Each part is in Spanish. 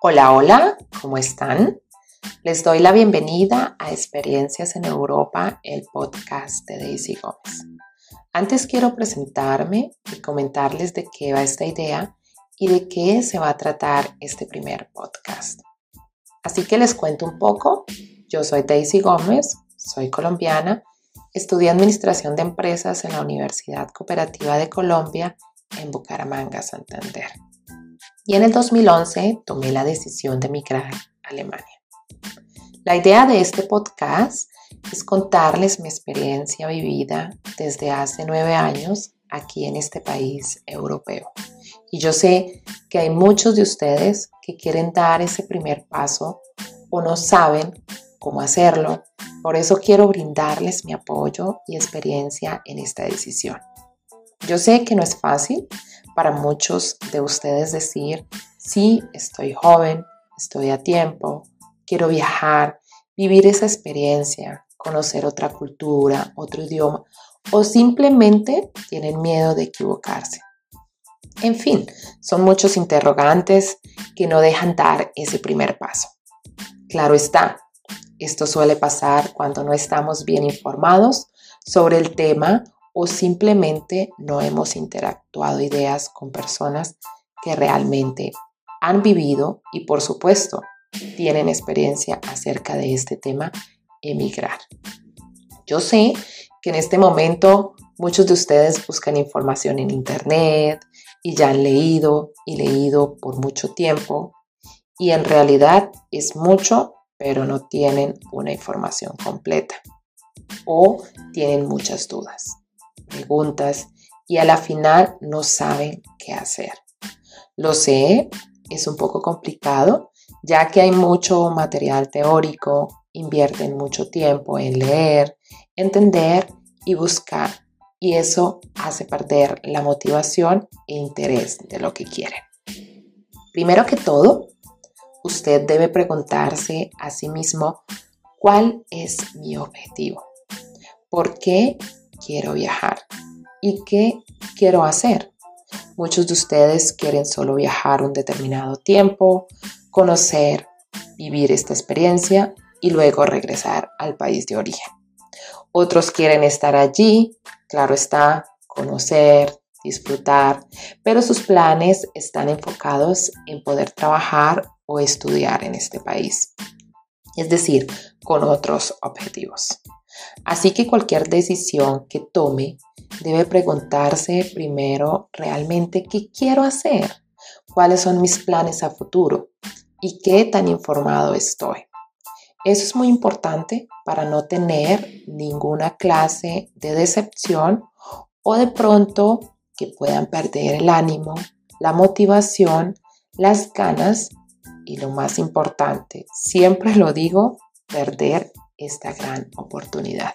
Hola, hola, ¿cómo están? Les doy la bienvenida a Experiencias en Europa, el podcast de Daisy Gómez. Antes quiero presentarme y comentarles de qué va esta idea y de qué se va a tratar este primer podcast. Así que les cuento un poco. Yo soy Daisy Gómez, soy colombiana, estudié Administración de Empresas en la Universidad Cooperativa de Colombia en Bucaramanga, Santander. Y en el 2011 tomé la decisión de migrar a Alemania. La idea de este podcast es contarles mi experiencia vivida desde hace nueve años aquí en este país europeo. Y yo sé que hay muchos de ustedes que quieren dar ese primer paso o no saben cómo hacerlo. Por eso quiero brindarles mi apoyo y experiencia en esta decisión. Yo sé que no es fácil para muchos de ustedes decir, sí, estoy joven, estoy a tiempo, quiero viajar, vivir esa experiencia, conocer otra cultura, otro idioma, o simplemente tienen miedo de equivocarse. En fin, son muchos interrogantes que no dejan dar ese primer paso. Claro está, esto suele pasar cuando no estamos bien informados sobre el tema o simplemente no hemos interactuado ideas con personas que realmente han vivido y por supuesto tienen experiencia acerca de este tema, emigrar. Yo sé que en este momento muchos de ustedes buscan información en internet y ya han leído y leído por mucho tiempo y en realidad es mucho, pero no tienen una información completa o tienen muchas dudas preguntas y a la final no saben qué hacer. Lo sé, es un poco complicado, ya que hay mucho material teórico, invierten mucho tiempo en leer, entender y buscar, y eso hace perder la motivación e interés de lo que quieren. Primero que todo, usted debe preguntarse a sí mismo cuál es mi objetivo. ¿Por qué quiero viajar y qué quiero hacer. Muchos de ustedes quieren solo viajar un determinado tiempo, conocer, vivir esta experiencia y luego regresar al país de origen. Otros quieren estar allí, claro está, conocer, disfrutar, pero sus planes están enfocados en poder trabajar o estudiar en este país, es decir, con otros objetivos. Así que cualquier decisión que tome debe preguntarse primero realmente qué quiero hacer, cuáles son mis planes a futuro y qué tan informado estoy. Eso es muy importante para no tener ninguna clase de decepción o de pronto que puedan perder el ánimo, la motivación, las ganas y lo más importante, siempre lo digo, perder esta gran oportunidad.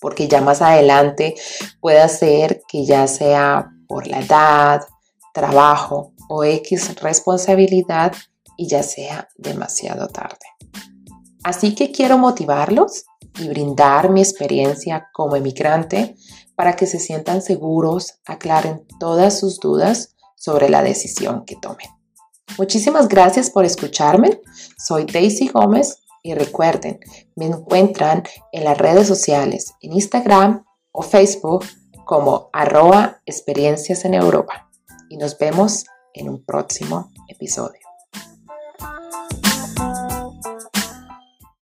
Porque ya más adelante puede ser que ya sea por la edad, trabajo o X responsabilidad y ya sea demasiado tarde. Así que quiero motivarlos y brindar mi experiencia como emigrante para que se sientan seguros, aclaren todas sus dudas sobre la decisión que tomen. Muchísimas gracias por escucharme. Soy Daisy Gómez y recuerden, me encuentran en las redes sociales, en Instagram o Facebook como arroba experiencias en Europa. Y nos vemos en un próximo episodio.